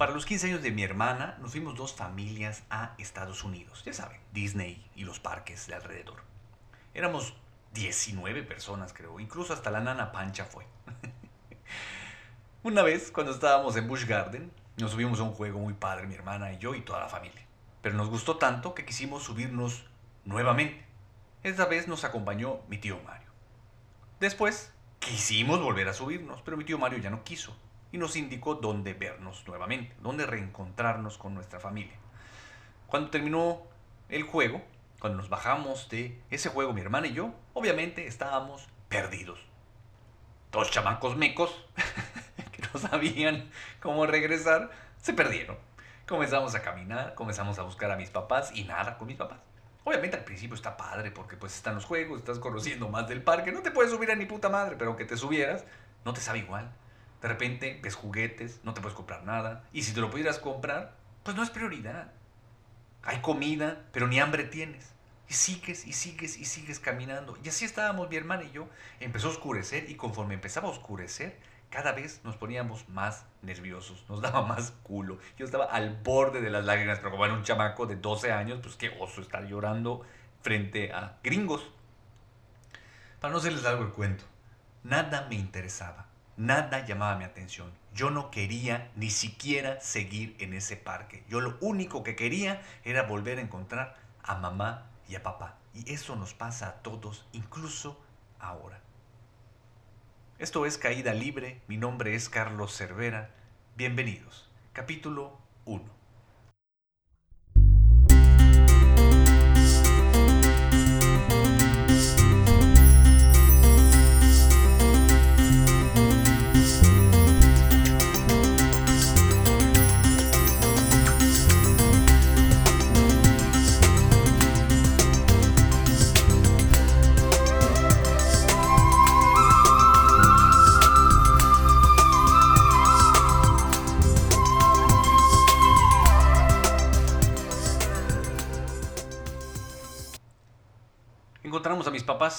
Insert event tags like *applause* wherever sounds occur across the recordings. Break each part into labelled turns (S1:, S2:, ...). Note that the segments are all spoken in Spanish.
S1: Para los 15 años de mi hermana, nos fuimos dos familias a Estados Unidos. Ya saben, Disney y los parques de alrededor. Éramos 19 personas, creo. Incluso hasta la nana Pancha fue. *laughs* Una vez, cuando estábamos en Busch Garden, nos subimos a un juego muy padre, mi hermana y yo y toda la familia. Pero nos gustó tanto que quisimos subirnos nuevamente. Esta vez nos acompañó mi tío Mario. Después, quisimos volver a subirnos, pero mi tío Mario ya no quiso y nos indicó dónde vernos nuevamente, dónde reencontrarnos con nuestra familia. Cuando terminó el juego, cuando nos bajamos de ese juego mi hermana y yo, obviamente estábamos perdidos. Dos chamacos mecos *laughs* que no sabían cómo regresar, se perdieron. Comenzamos a caminar, comenzamos a buscar a mis papás y nada con mis papás. Obviamente al principio está padre porque pues están los juegos, estás conociendo más del parque, no te puedes subir a ni puta madre, pero aunque te subieras, no te sabe igual. De repente ves juguetes, no te puedes comprar nada. Y si te lo pudieras comprar, pues no es prioridad. Hay comida, pero ni hambre tienes. Y sigues y sigues y sigues caminando. Y así estábamos mi hermana y yo. Empezó a oscurecer y conforme empezaba a oscurecer, cada vez nos poníamos más nerviosos, nos *laughs* daba más culo. Yo estaba al borde de las lágrimas, pero como era un chamaco de 12 años, pues qué oso estar llorando frente a gringos. Para no hacerles algo el cuento, nada me interesaba. Nada llamaba mi atención. Yo no quería ni siquiera seguir en ese parque. Yo lo único que quería era volver a encontrar a mamá y a papá. Y eso nos pasa a todos, incluso ahora. Esto es Caída Libre. Mi nombre es Carlos Cervera. Bienvenidos. Capítulo 1.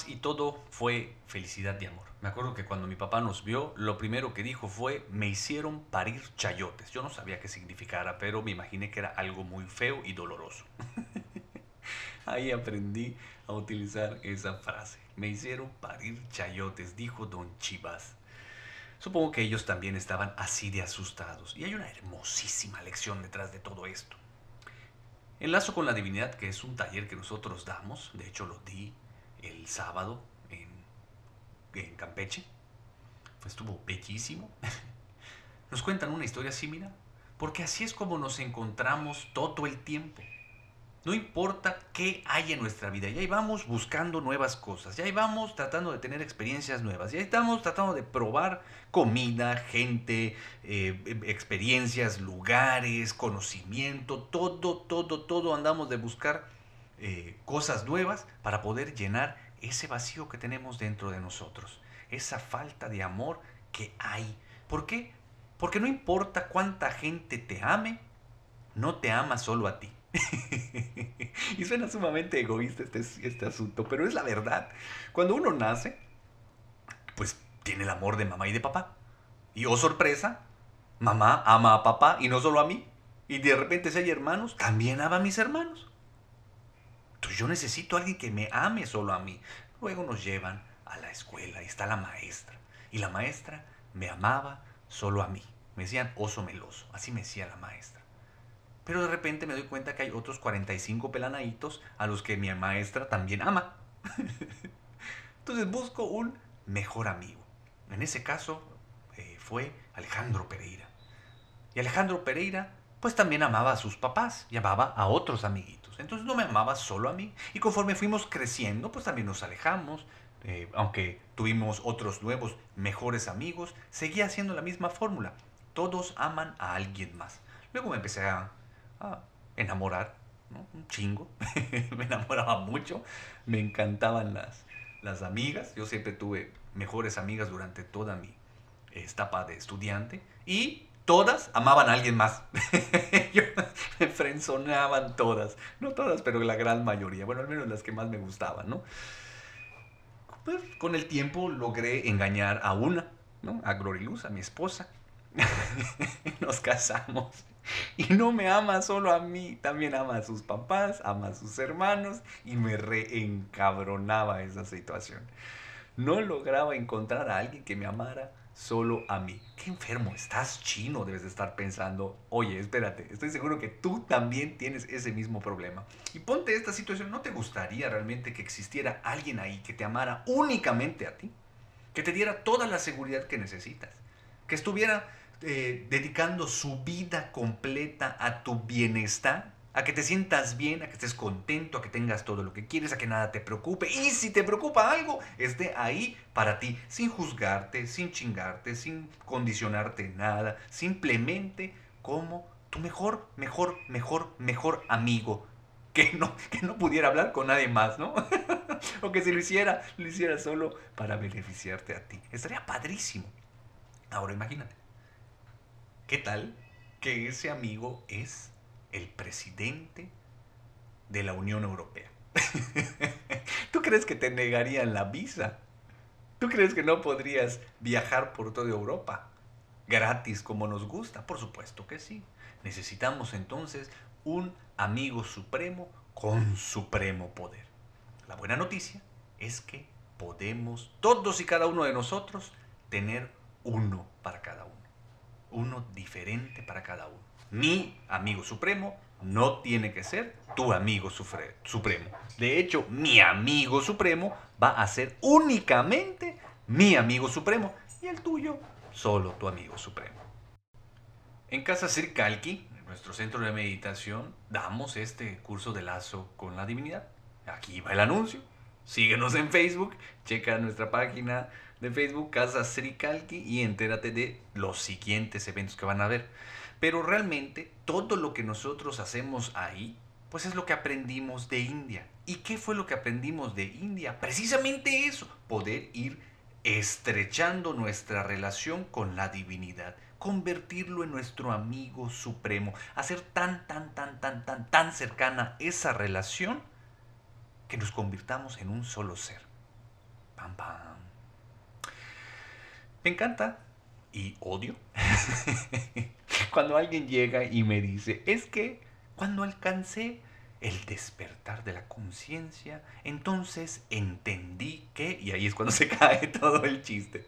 S1: Y todo fue felicidad y amor. Me acuerdo que cuando mi papá nos vio, lo primero que dijo fue, me hicieron parir chayotes. Yo no sabía qué significara, pero me imaginé que era algo muy feo y doloroso. *laughs* Ahí aprendí a utilizar esa frase. Me hicieron parir chayotes, dijo don Chivas. Supongo que ellos también estaban así de asustados. Y hay una hermosísima lección detrás de todo esto. Enlazo con la divinidad, que es un taller que nosotros damos, de hecho lo di el sábado en, Campeche, pues estuvo bellísimo. *laughs* Nos cuentan una historia similar, porque así es como nos encontramos todo el tiempo. No importa qué hay en nuestra vida, ya vamos buscando nuevas cosas, ya vamos tratando de tener experiencias nuevas, ya estamos tratando de probar comida, gente, eh, experiencias, lugares, conocimiento, todo, todo, todo andamos de buscar eh, cosas nuevas para poder llenar ese vacío que tenemos dentro de nosotros, esa falta de amor que hay. ¿Por qué? Porque no importa cuánta gente te ame, no te ama solo a ti. *laughs* y suena sumamente egoísta este, este asunto, pero es la verdad. Cuando uno nace, pues tiene el amor de mamá y de papá. Y oh sorpresa, mamá ama a papá y no solo a mí. Y de repente si hay hermanos, también ama a mis hermanos. Entonces yo necesito a alguien que me ame solo a mí. Luego nos llevan a la escuela y está la maestra. Y la maestra me amaba solo a mí. Me decían oso meloso. Así me decía la maestra. Pero de repente me doy cuenta que hay otros 45 pelanaditos a los que mi maestra también ama. *laughs* Entonces busco un mejor amigo. En ese caso eh, fue Alejandro Pereira. Y Alejandro Pereira pues también amaba a sus papás y amaba a otros amiguitos. Entonces no me amaba solo a mí. Y conforme fuimos creciendo pues también nos alejamos. Eh, aunque tuvimos otros nuevos, mejores amigos, seguía haciendo la misma fórmula. Todos aman a alguien más. Luego me empecé a enamorar, un chingo. *laughs* me enamoraba mucho, me encantaban las, las amigas. Yo siempre tuve mejores amigas durante toda mi etapa de estudiante y todas amaban a alguien más. *laughs* me frenzoneaban todas. No todas, pero la gran mayoría. Bueno, al menos las que más me gustaban, ¿no? Pues, con el tiempo logré engañar a una, ¿no? A Gloriluz, a mi esposa. *laughs* Nos casamos. Y no me ama solo a mí, también ama a sus papás, ama a sus hermanos y me reencabronaba esa situación. No lograba encontrar a alguien que me amara solo a mí. Qué enfermo, estás chino, debes de estar pensando, oye, espérate, estoy seguro que tú también tienes ese mismo problema. Y ponte esta situación, ¿no te gustaría realmente que existiera alguien ahí que te amara únicamente a ti? Que te diera toda la seguridad que necesitas, que estuviera eh, dedicando su vida completa a tu bienestar, a que te sientas bien, a que estés contento, a que tengas todo lo que quieres, a que nada te preocupe. Y si te preocupa algo, esté ahí para ti, sin juzgarte, sin chingarte, sin condicionarte nada, simplemente como tu mejor, mejor, mejor, mejor amigo. *laughs* Que no, que no pudiera hablar con nadie más, ¿no? *laughs* o que si lo hiciera, lo hiciera solo para beneficiarte a ti. Estaría padrísimo. Ahora imagínate, ¿Qué tal que ese amigo es el presidente de la Unión Europea? *laughs* ¿Tú crees que te negarían la visa? ¿Tú crees que no podrías viajar por toda Europa gratis como nos gusta? Por supuesto que sí. Necesitamos entonces un amigo supremo con supremo poder. La buena noticia es que podemos, todos y cada uno de nosotros, tener uno para cada uno uno diferente para cada uno. Mi amigo supremo no tiene que ser tu amigo supremo. De hecho, mi amigo supremo va a ser únicamente mi amigo supremo y el tuyo solo tu amigo supremo. En Casa Circalqui, en nuestro centro de meditación, damos este curso de lazo con la divinidad. Aquí va el anuncio. Síguenos en Facebook, checa nuestra página de Facebook, Casa Srikalki, y entérate de los siguientes eventos que van a haber. Pero realmente todo lo que nosotros hacemos ahí, pues es lo que aprendimos de India. ¿Y qué fue lo que aprendimos de India? Precisamente eso, poder ir estrechando nuestra relación con la divinidad, convertirlo en nuestro amigo supremo, hacer tan, tan, tan, tan, tan, tan cercana esa relación que nos convirtamos en un solo ser. Pam, pam. Me encanta y odio. *laughs* Cuando alguien llega y me dice, es que cuando alcancé el despertar de la conciencia, entonces entendí que, y ahí es cuando *laughs* se cae todo el chiste,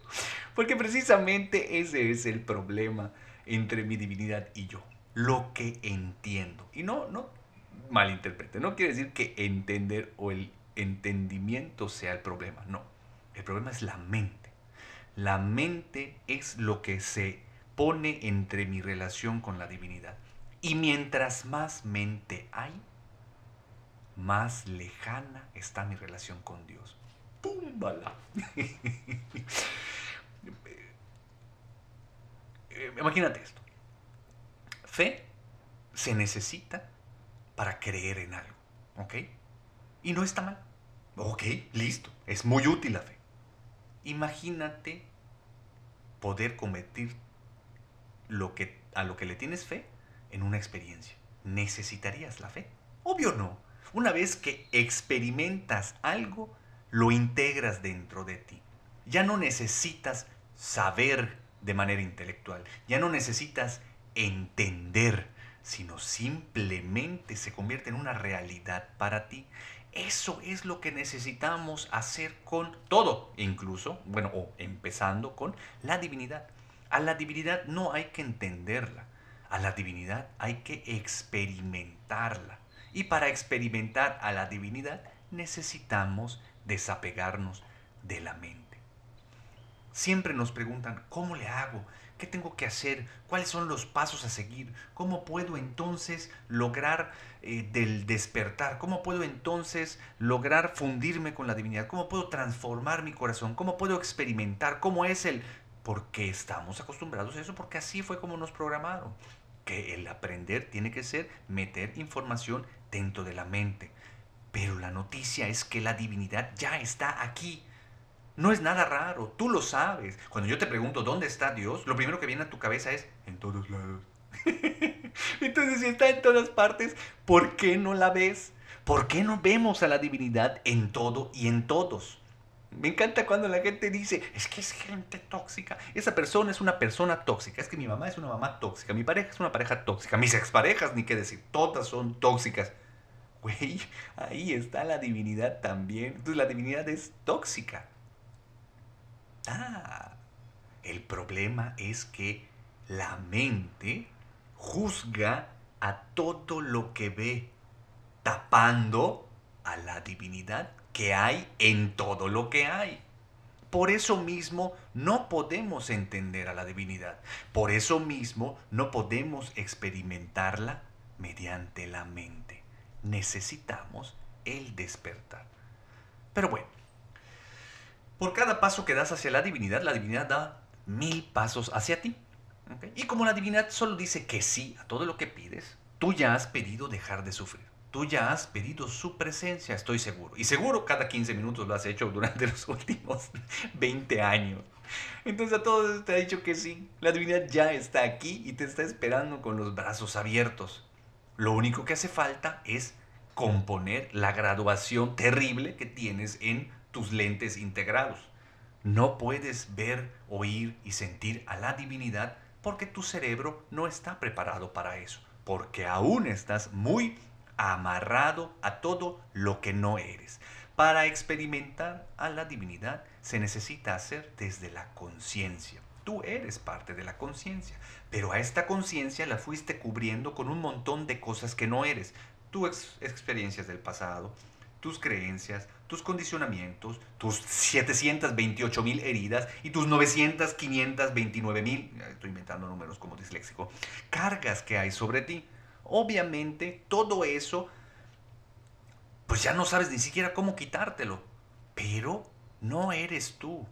S1: porque precisamente ese es el problema entre mi divinidad y yo, lo que entiendo. Y no, no malinterprete, no quiere decir que entender o el entendimiento sea el problema, no, el problema es la mente la mente es lo que se pone entre mi relación con la divinidad. Y mientras más mente hay, más lejana está mi relación con Dios. ¡Púmbala! *laughs* Imagínate esto. Fe se necesita para creer en algo, ¿ok? Y no está mal. Ok, listo. Es muy útil la fe. Imagínate poder convertir lo que, a lo que le tienes fe en una experiencia. ¿Necesitarías la fe? Obvio no. Una vez que experimentas algo, lo integras dentro de ti. Ya no necesitas saber de manera intelectual, ya no necesitas entender, sino simplemente se convierte en una realidad para ti. Eso es lo que necesitamos hacer con todo, incluso, bueno, o empezando con la divinidad. A la divinidad no hay que entenderla, a la divinidad hay que experimentarla. Y para experimentar a la divinidad necesitamos desapegarnos de la mente. Siempre nos preguntan, ¿cómo le hago? ¿Qué tengo que hacer? ¿Cuáles son los pasos a seguir? ¿Cómo puedo entonces lograr eh, del despertar? ¿Cómo puedo entonces lograr fundirme con la divinidad? ¿Cómo puedo transformar mi corazón? ¿Cómo puedo experimentar? ¿Cómo es el... Porque estamos acostumbrados a eso, porque así fue como nos programaron. Que el aprender tiene que ser meter información dentro de la mente. Pero la noticia es que la divinidad ya está aquí no es nada raro, tú lo sabes. Cuando yo te pregunto dónde está Dios, lo primero que viene a tu cabeza es en todos lados. *laughs* Entonces, si está en todas partes, ¿por qué no la ves? ¿Por qué no vemos a la divinidad en todo y en todos? Me encanta cuando la gente dice, es que es gente tóxica. Esa persona es una persona tóxica. Es que mi mamá es una mamá tóxica. Mi pareja es una pareja tóxica. Mis exparejas, ni qué decir. Todas son tóxicas. Güey, ahí está la divinidad también. Entonces la divinidad es tóxica. Ah, el problema es que la mente juzga a todo lo que ve, tapando a la divinidad que hay en todo lo que hay. Por eso mismo no podemos entender a la divinidad. Por eso mismo no podemos experimentarla mediante la mente. Necesitamos el despertar. Pero bueno, por cada paso que das hacia la divinidad, la divinidad da mil pasos hacia ti. Y como la divinidad solo dice que sí a todo lo que pides, tú ya has pedido dejar de sufrir. Tú ya has pedido su presencia, estoy seguro. Y seguro cada 15 minutos lo has hecho durante *laughs* los últimos 20 años. Entonces a todos te ha dicho que sí. La divinidad ya está aquí y te está esperando con los brazos abiertos. Lo único que hace falta es componer la graduación terrible que tienes en tus lentes integrados. No puedes ver, oír y sentir a la divinidad porque tu cerebro no está preparado para eso, porque aún estás muy amarrado a todo lo que no eres. Para experimentar a la divinidad se necesita hacer desde la conciencia. Tú eres parte de la conciencia, pero a esta conciencia la fuiste cubriendo con un montón de cosas que no eres. Tus experiencias del pasado, tus creencias, tus condicionamientos, tus 728 mil heridas y tus 900, 529 mil, estoy inventando números como disléxico, cargas que hay sobre ti obviamente todo eso, pues ya no sabes ni siquiera cómo quitártelo. Pero no eres tú.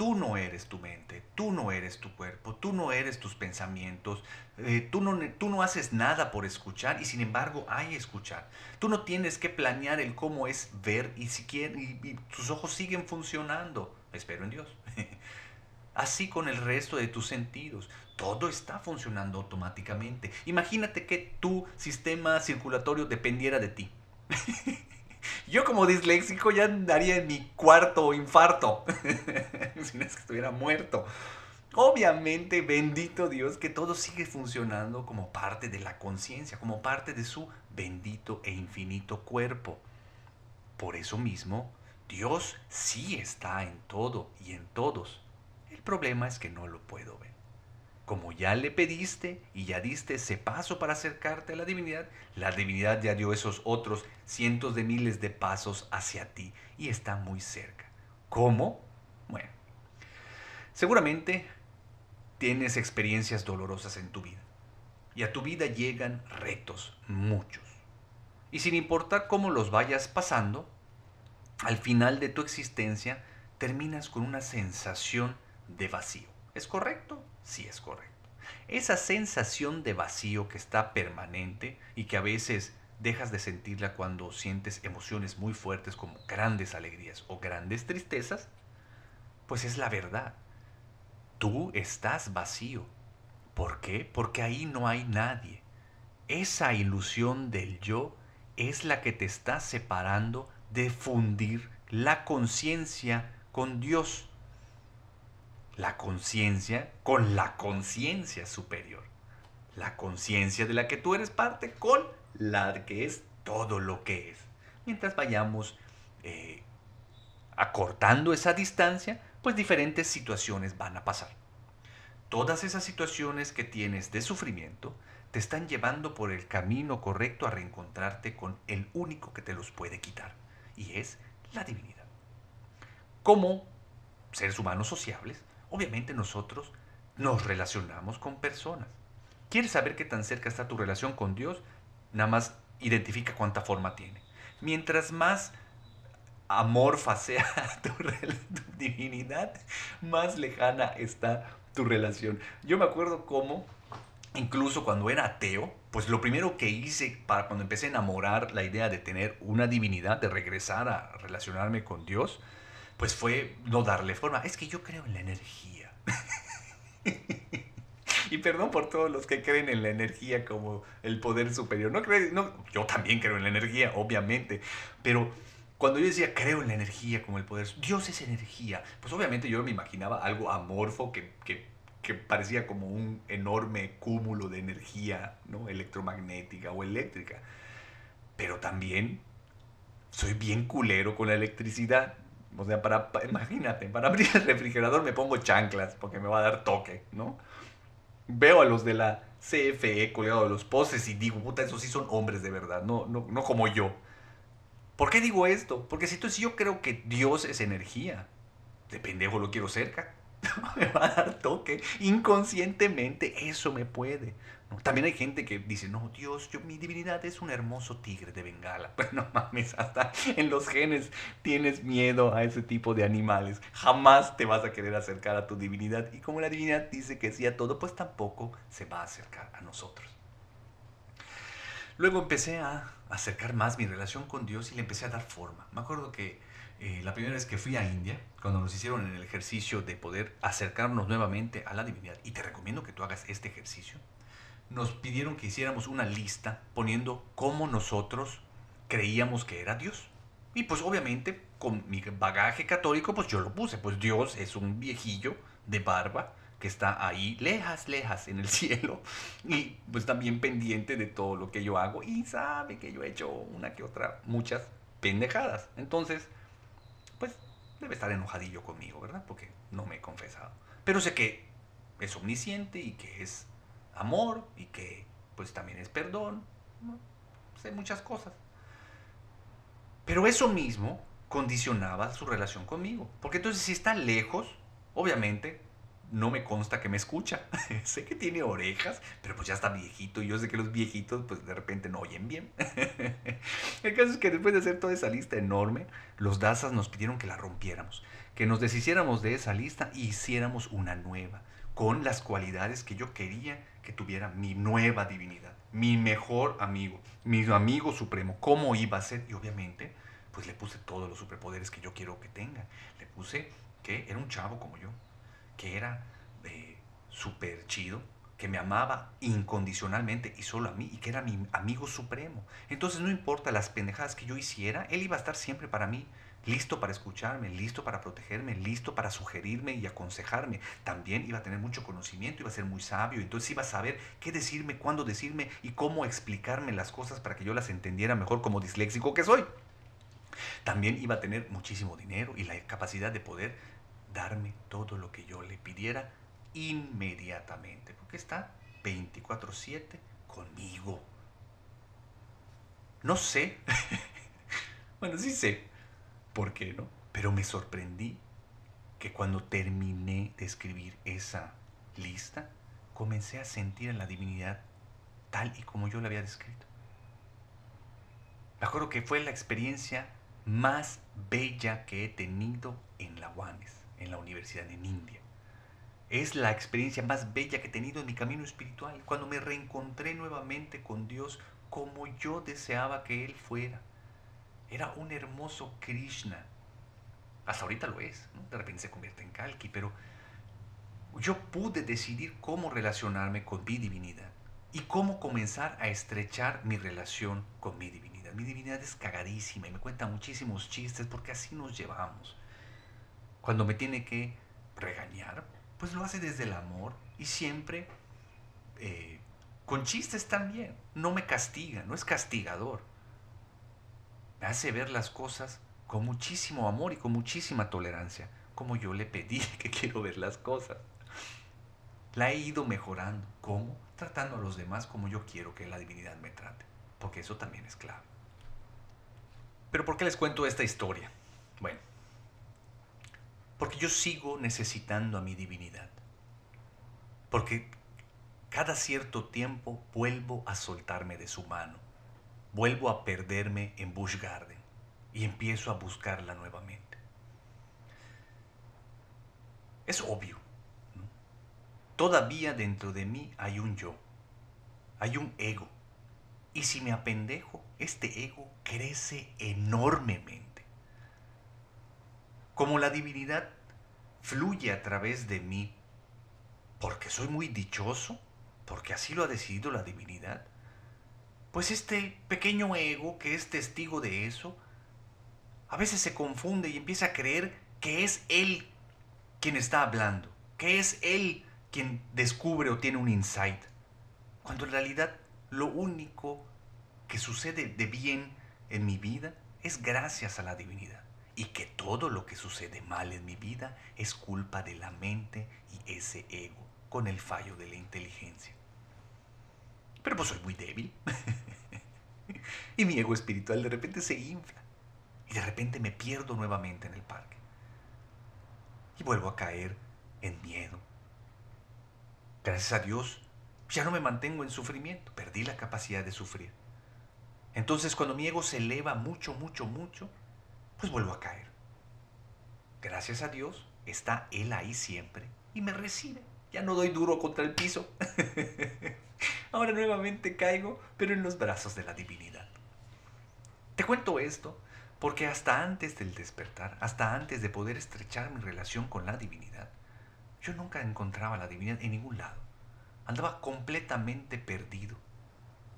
S1: Tú no eres tu mente, tú no eres tu cuerpo, tú no eres tus pensamientos, eh, tú, no, tú no haces nada por escuchar y sin embargo hay escuchar. Tú no tienes que planear el cómo es ver y, si tus ojos siguen funcionando. Espero en Dios. *laughs* Así con el resto de tus sentidos todo está funcionando automáticamente. Imagínate que tu sistema circulatorio dependiera de ti. *laughs* Yo como disléxico ya daría en mi cuarto infarto, *laughs* si no es que estuviera muerto. Obviamente, bendito Dios, que todo sigue funcionando como parte de la conciencia, como parte de su bendito e infinito cuerpo. Por eso mismo, Dios sí está en todo y en todos. El problema es que no lo puedo ver como ya le pediste y ya diste ese paso para acercarte a la divinidad, la divinidad ya dio esos otros cientos de miles de pasos hacia ti y está muy cerca. ¿Cómo? Bueno, seguramente tienes experiencias dolorosas en tu vida y a tu vida llegan retos, muchos. Y sin importar cómo los vayas pasando, al final de tu existencia terminas con una sensación de vacío. ¿Es correcto? sí es correcto. Esa sensación de vacío que está permanente y que a veces dejas de sentirla cuando sientes emociones muy fuertes como grandes alegrías o grandes tristezas, pues es la verdad. Tú estás vacío. ¿Por qué? Porque ahí no hay nadie. Esa ilusión del yo es la que te está separando de fundir la conciencia con Dios la conciencia con la conciencia superior. La conciencia de la que tú eres parte con la que es todo lo que es. Mientras vayamos eh, acortando esa distancia, pues diferentes situaciones van a pasar. Todas esas situaciones que tienes de sufrimiento te están llevando por el camino correcto a reencontrarte con el único que te los puede quitar, y es la divinidad. Como seres humanos sociables, obviamente nosotros nos relacionamos con personas. ¿Quieres saber qué tan cerca está tu relación con Dios? Nada más identifica cuánta forma tiene. Mientras más amorfa sea *laughs* tu, divinidad, más lejana está tu relación. Yo me acuerdo cómo, incluso cuando era ateo, pues lo primero que hice para cuando empecé a enamorar la idea de tener una divinidad, de regresar a relacionarme con Dios, pues fue no darle forma. Es que yo creo en la energía. *laughs* y perdón por todos los que creen en la energía como el poder superior. No, no yo también creo en la energía, obviamente. Pero cuando yo decía creo en la energía como el poder, Dios es energía, pues obviamente yo me imaginaba algo amorfo que, que, que parecía como un enorme cúmulo de energía ¿no? electromagnética o eléctrica. Pero también soy bien culero con la electricidad. O sea, para, imagínate, para abrir el refrigerador me pongo chanclas porque me va a dar toque, ¿no? Veo a los de la CFE colgados de los postes y digo, puta, esos sí son hombres de verdad, no, no, no como yo. ¿Por qué digo esto? Porque si, si yo creo que Dios es energía, de pendejo lo quiero cerca. *laughs* me va a dar toque. Inconscientemente eso me puede. También hay gente que dice, no, Dios, yo, mi divinidad es un hermoso tigre de Bengala. *laughs* Pues no mames, hasta en los genes tienes miedo a ese tipo de animales. Jamás te vas a querer acercar a tu divinidad. Y como la divinidad dice que sí a todo, pues tampoco se va a acercar a nosotros. Luego empecé a acercar más mi relación con Dios y le empecé a dar forma. Me acuerdo que eh, la primera vez que fui a India, cuando nos hicieron el ejercicio de poder acercarnos nuevamente a la divinidad, y te recomiendo que tú hagas este ejercicio, nos pidieron que hiciéramos una lista poniendo cómo nosotros creíamos que era Dios. Y pues obviamente con mi bagaje católico, pues yo lo puse, pues Dios es un viejillo de barba que está ahí lejas, lejas en el *laughs* cielo y pues también pendiente de todo lo que yo hago y sabe que yo he hecho una que otra, muchas pendejadas. Entonces, debe estar enojadillo conmigo, ¿verdad? Porque no me he confesado. Pero sé que es omnisciente y que es amor y que pues también es perdón. Sé muchas cosas. Pero eso mismo condicionaba su relación conmigo. Porque entonces si está lejos, obviamente no me consta que me escucha. *laughs* sé que tiene orejas, pero pues ya está viejito y yo sé que los viejitos pues de repente no oyen bien. *laughs* El caso es que después de hacer toda esa lista enorme, los dasas nos pidieron que la rompiéramos, que nos deshiciéramos de esa lista y hiciéramos una nueva, con las cualidades que yo quería que tuviera mi nueva divinidad, mi mejor amigo, mi amigo supremo, cómo iba a ser y obviamente pues le puse todos los superpoderes que yo quiero que tenga. Le puse que era un chavo como yo, que era eh, súper chido, que me amaba incondicionalmente y solo a mí, y que era mi amigo supremo. Entonces no importa las pendejadas que yo hiciera, él iba a estar siempre para mí, listo para escucharme, listo para protegerme, listo para sugerirme y aconsejarme. También iba a tener mucho conocimiento, iba a ser muy sabio, entonces iba a saber qué decirme, cuándo decirme y cómo explicarme las cosas para que yo las entendiera mejor como disléxico que soy. También iba a tener muchísimo dinero y la capacidad de poder darme todo lo que yo le pidiera inmediatamente, porque está 24/7 conmigo. No sé, *laughs* bueno, sí sé por qué, ¿no? Pero me sorprendí que cuando terminé de escribir esa lista, comencé a sentir a la divinidad tal y como yo la había descrito. Me acuerdo que fue la experiencia más bella que he tenido en la UANES en la universidad en India. Es la experiencia más bella que he tenido en mi camino espiritual, cuando me reencontré nuevamente con Dios como yo deseaba que Él fuera. Era un hermoso Krishna. Hasta ahorita lo es, de repente se convierte en Kalki, pero yo pude decidir cómo relacionarme con mi divinidad y cómo comenzar a estrechar mi relación con mi divinidad. Mi divinidad es cagadísima y me cuenta muchísimos chistes porque así nos llevamos. Cuando me tiene que regañar, pues lo hace desde el amor y siempre eh, con chistes también. No me castiga, no es castigador. Me hace ver las cosas con muchísimo amor y con muchísima tolerancia, como yo le pedí *laughs* que quiero ver las cosas. La he ido mejorando. ¿Cómo? Tratando a los demás como yo quiero que la divinidad me trate. Porque eso también es clave. Pero ¿por qué les cuento esta historia? Bueno, porque yo sigo necesitando a mi divinidad. Porque cada cierto tiempo vuelvo a soltarme de su mano. Vuelvo a perderme en Bush Garden y empiezo a buscarla nuevamente. Es obvio. Todavía dentro de mí hay un yo. Hay un ego. Y si me apendejo, este ego crece enormemente. Como la divinidad fluye a través de mí, porque soy muy dichoso, porque así lo ha decidido la divinidad, pues este pequeño ego que es testigo de eso, a veces se confunde y empieza a creer que es él quien está hablando, que es él quien descubre o tiene un insight, cuando en realidad lo único que sucede de bien en mi vida es gracias a la divinidad y que todo lo que sucede mal en mi vida es culpa de la mente y ese ego con el fallo de la inteligencia. Pero pues soy muy débil. *laughs* y mi ego espiritual de repente se infla. Y de repente me pierdo nuevamente en el parque. Y vuelvo a caer en miedo. Gracias a Dios, ya no me mantengo en sufrimiento. Perdí la capacidad de sufrir. Entonces cuando mi ego se eleva mucho, mucho, mucho, pues vuelvo a caer. Gracias a Dios, está Él ahí siempre y me recibe. Ya no doy duro contra el piso. *laughs* Ahora nuevamente caigo, pero en los brazos de la divinidad. Te cuento esto porque hasta antes del despertar, hasta antes de poder estrechar mi relación con la divinidad, yo nunca encontraba la divinidad en ningún lado. Andaba completamente perdido,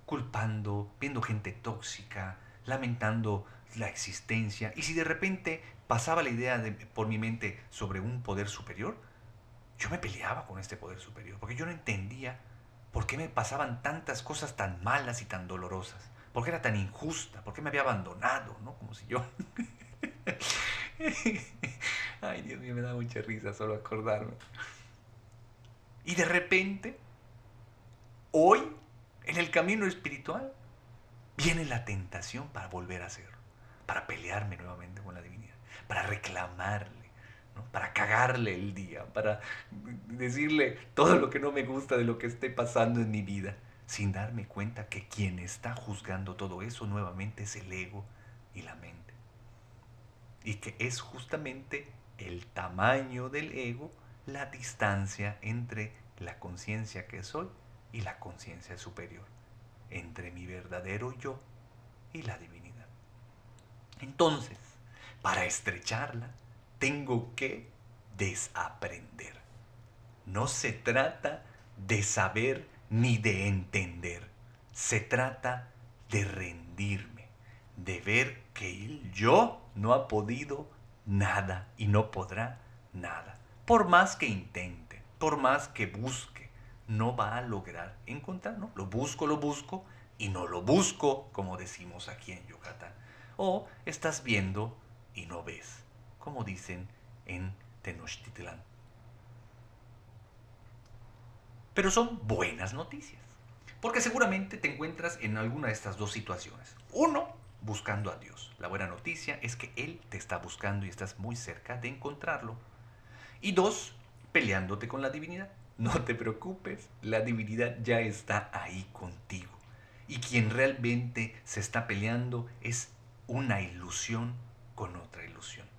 S1: culpando, viendo gente tóxica, lamentando la existencia. Y si de repente pasaba la idea de, por mi mente sobre un poder superior, yo me peleaba con este poder superior, porque yo no entendía por qué me pasaban tantas cosas tan malas y tan dolorosas, por qué era tan injusta, por qué me había abandonado, ¿no? Como si yo... *laughs* Ay, Dios mío, me da mucha risa solo acordarme. Y de repente, hoy, en el camino espiritual, viene la tentación para volver a hacerlo, para pelearme nuevamente con la divinidad, para reclamarle para cagarle el día, para decirle todo lo que no me gusta de lo que esté pasando en mi vida, sin darme cuenta que quien está juzgando todo eso nuevamente es el ego y la mente. Y que es justamente el tamaño del ego la distancia entre la conciencia que soy y la conciencia superior, entre mi verdadero yo y la divinidad. Entonces, para estrecharla, tengo que desaprender. No se trata de saber ni de entender. Se trata de rendirme, de ver que el yo no ha podido nada y no podrá nada. Por más que intente, por más que busque, no va a lograr encontrarlo. Lo busco, lo busco y no lo busco, como decimos aquí en Yucatán. O estás viendo y no ves como dicen en Tenochtitlán. Pero son buenas noticias, porque seguramente te encuentras en alguna de estas dos situaciones. Uno, buscando a Dios. La buena noticia es que Él te está buscando y estás muy cerca de encontrarlo. Y dos, peleándote con la divinidad. No te preocupes, la divinidad ya está ahí contigo. Y quien realmente se está peleando es una ilusión con otra ilusión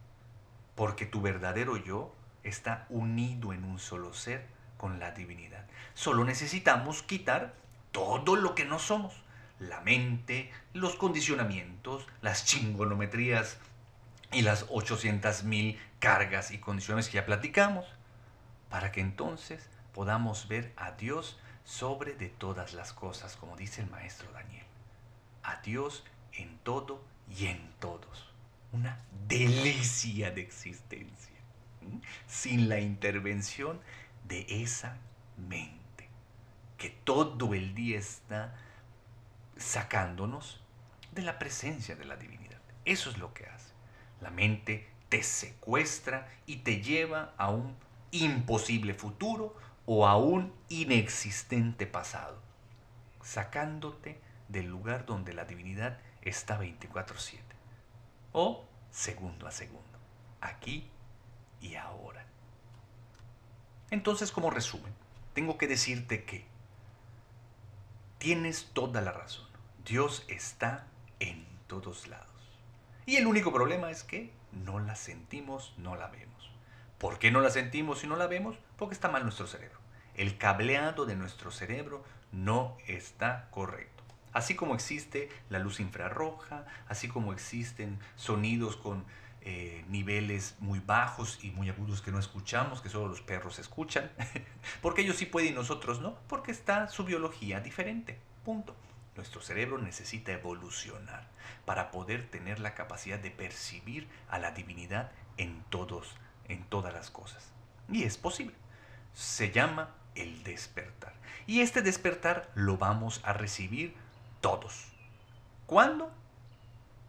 S1: porque tu verdadero yo está unido en un solo ser con la divinidad. Solo necesitamos quitar todo lo que no somos, la mente, los condicionamientos, las chingonometrías y las 800.000 cargas y condiciones que ya platicamos, para que entonces podamos ver a Dios sobre de todas las cosas, como dice el maestro Daniel. A Dios en todo y en todos una delicia de existencia, sin la intervención de esa mente que todo el día está sacándonos de la presencia de la divinidad. Eso es lo que hace. La mente te secuestra y te lleva a un imposible futuro o a un inexistente pasado, sacándote del lugar donde la divinidad está 24/7 o segundo a segundo, aquí y ahora. Entonces, como resumen, tengo que decirte que tienes toda la razón. Dios está en todos lados. Y el único problema es que no la sentimos, no la vemos. ¿Por qué no la sentimos y no la vemos? Porque está mal nuestro cerebro. El cableado de nuestro cerebro no está correcto. Así como existe la luz infrarroja, así como existen sonidos con eh, niveles muy bajos y muy agudos que no escuchamos, que solo los perros escuchan, *laughs* porque ellos sí pueden y nosotros no, porque está su biología diferente. Punto. Nuestro cerebro necesita evolucionar para poder tener la capacidad de percibir a la divinidad en todos, en todas las cosas. Y es posible. Se llama el despertar. Y este despertar lo vamos a recibir todos. ¿Cuándo?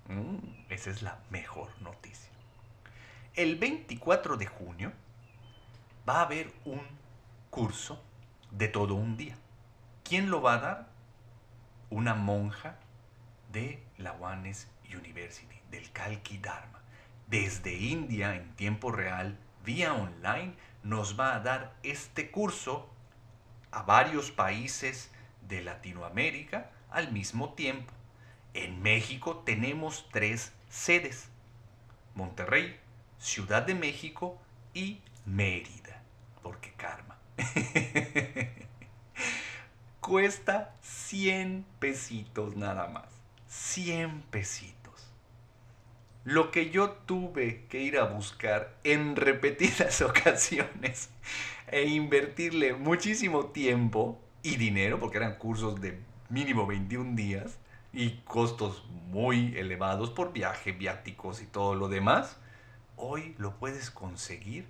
S1: Mm, esa es la mejor noticia. El 24 de junio va a haber un curso de todo un día. ¿Quién lo va a dar? Una monja de la Wanes University, del Kalki Dharma. Desde India, en tiempo real, vía online, nos va a dar este curso a varios países de Latinoamérica al mismo tiempo. En México tenemos tres sedes. Monterrey, Ciudad de México y Mérida. Porque karma. *laughs* Cuesta 100 pesitos nada más. 100 pesitos. Lo que yo tuve que ir a buscar en repetidas *laughs* ocasiones e invertirle muchísimo tiempo y dinero, porque eran cursos de mínimo 21 días y costos muy elevados por viaje, viáticos y todo lo demás, hoy lo puedes conseguir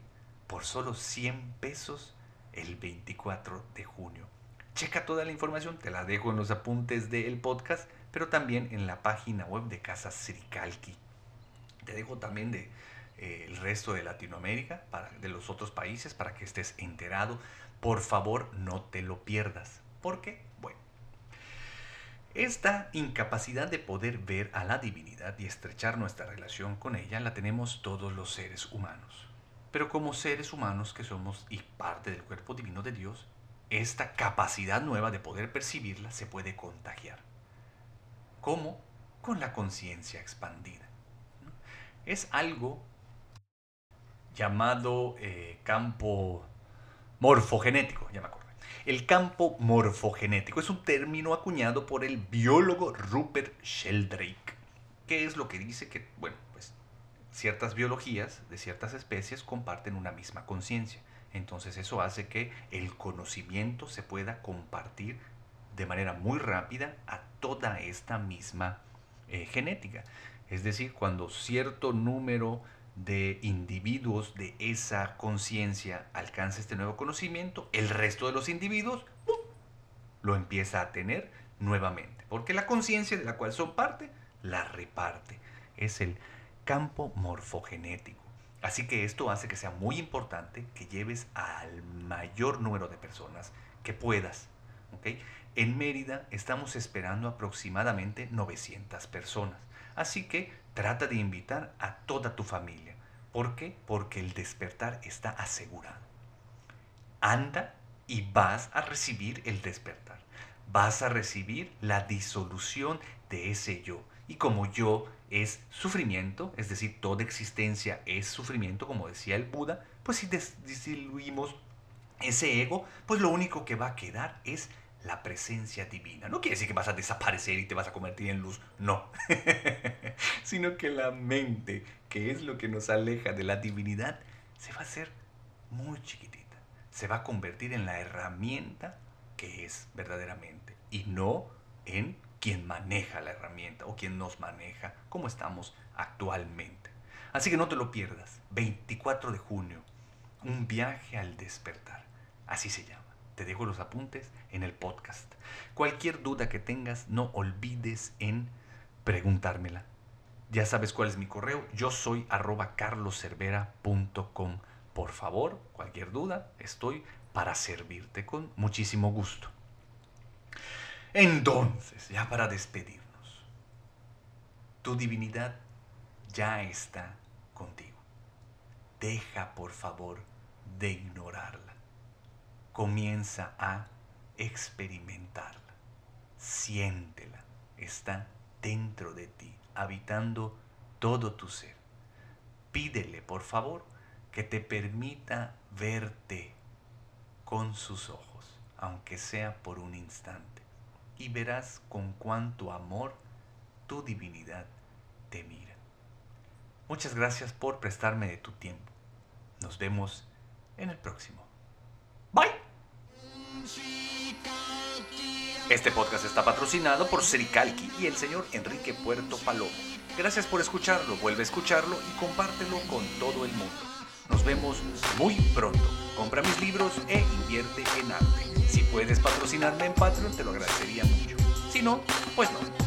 S1: por solo 100 pesos el 24 de junio. Checa toda la información, te la dejo en los apuntes del podcast, pero también en la página web de Casa Sricalqui. Te dejo también de eh, el resto de Latinoamérica, de los otros países, para que estés enterado. Por favor, no te lo pierdas. ¿Por qué? Bueno, esta incapacidad de poder ver a la divinidad y estrechar nuestra relación con ella la tenemos todos los seres humanos. Pero como seres humanos que somos y parte del cuerpo divino de Dios, esta capacidad nueva de poder percibirla se puede contagiar. ¿Cómo? Con la conciencia expandida. Es algo llamado eh, campo morfogenético, ya me acuerdo. El campo morfogenético es un término acuñado por el biólogo Rupert Sheldrake, que es lo que dice que, bueno, pues ciertas biologías de ciertas especies comparten una misma conciencia. Entonces eso hace que el conocimiento se pueda compartir de manera muy rápida a toda esta misma eh, genética. Es decir, cuando cierto número de individuos de esa conciencia alcanza este nuevo conocimiento, el resto de los individuos lo empieza a tener nuevamente. Porque la conciencia de la cual son parte la reparte. Es el campo morfogenético. Así que esto hace que sea muy importante que lleves al mayor número de personas que puedas. En Mérida estamos esperando aproximadamente 900 personas. Así que trata de invitar a toda tu familia. ¿Por qué? Porque el despertar está asegurado. Anda y vas a recibir el despertar. Vas a recibir la disolución de ese yo. Y como yo es sufrimiento, es decir, toda existencia es sufrimiento, como decía el Buda, pues si diluimos ese ego, pues lo único que va a quedar es la presencia divina. No quiere decir que vas a desaparecer y te vas a convertir en luz, no. *laughs* Sino que la mente, que es lo que nos aleja de la divinidad, se va a hacer muy chiquitita. Se va a convertir en la herramienta que es verdaderamente y no en quien maneja la herramienta o quien nos maneja como estamos actualmente. Así que no te lo pierdas. 24 de junio, un viaje al despertar. Así se llama. Te dejo los apuntes en el podcast. Cualquier duda que tengas, no olvides en preguntármela. Ya sabes cuál es mi correo. Yo soy arroba carloservera.com. Por favor, cualquier duda, estoy para servirte con muchísimo gusto. Entonces, ya para despedirnos, tu divinidad ya está contigo. Deja, por favor, de ignorarla comienza a experimentarla. Siéntela. Está dentro de ti, habitando todo tu ser. Pídele, por favor, que te permita verte con sus ojos, aunque sea por un instante, y verás con cuánto amor tu divinidad te mira. Muchas gracias por prestarme de tu tiempo. Nos vemos en el próximo. Este podcast está patrocinado por Sericalqui y el señor Enrique Puerto Palomo. Gracias por escucharlo, vuelve a escucharlo y compártelo con todo el mundo. Nos vemos muy pronto. Compra mis libros e invierte en arte. Si puedes patrocinarme en Patreon, te lo agradecería mucho. Si no, pues no.